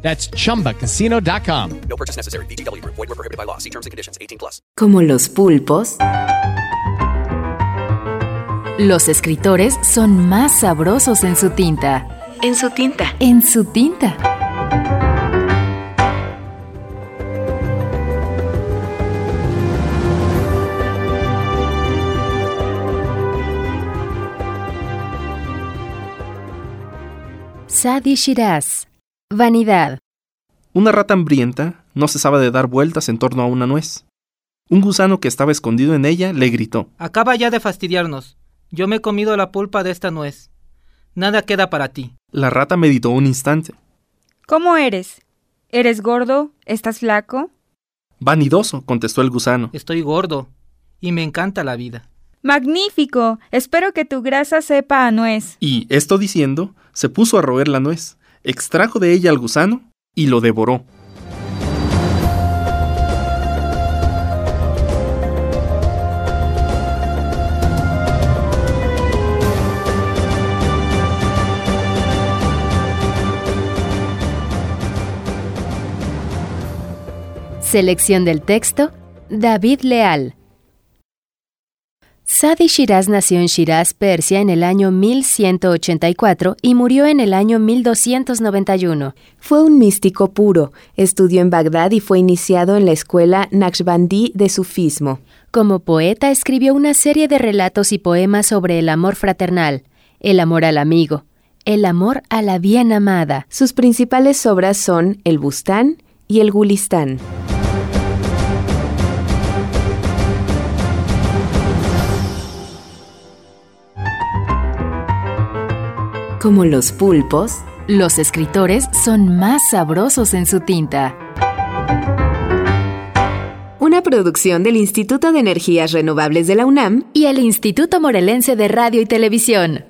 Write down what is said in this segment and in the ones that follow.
That's chumbacasino.com. No purchase necessary. BGW. Void were prohibited by law. See terms and conditions. 18 plus. Como los pulpos, los escritores son más sabrosos en su tinta. En su tinta. En su tinta. Sadi Shiraz. Vanidad. Una rata hambrienta no cesaba de dar vueltas en torno a una nuez. Un gusano que estaba escondido en ella le gritó. Acaba ya de fastidiarnos. Yo me he comido la pulpa de esta nuez. Nada queda para ti. La rata meditó un instante. ¿Cómo eres? ¿Eres gordo? ¿Estás flaco? Vanidoso, contestó el gusano. Estoy gordo y me encanta la vida. Magnífico. Espero que tu grasa sepa a nuez. Y, esto diciendo, se puso a roer la nuez, extrajo de ella al gusano y lo devoró. Selección del texto, David Leal. Sadi Shiraz nació en Shiraz, Persia, en el año 1184 y murió en el año 1291. Fue un místico puro, estudió en Bagdad y fue iniciado en la escuela Naqshbandí de sufismo. Como poeta escribió una serie de relatos y poemas sobre el amor fraternal, el amor al amigo, el amor a la bien amada. Sus principales obras son El Bustán y El Gulistán. Como los pulpos, Los escritores son más sabrosos en su tinta. una producción del Instituto de Energías Renovables de la UNAM Y el Instituto Morelense de Radio y Televisión.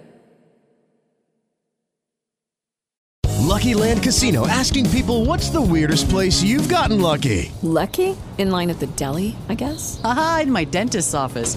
Lucky Land Casino asking people what's the weirdest place you've gotten lucky? Lucky? In line at the deli, I guess? Aha, in my dentist's office.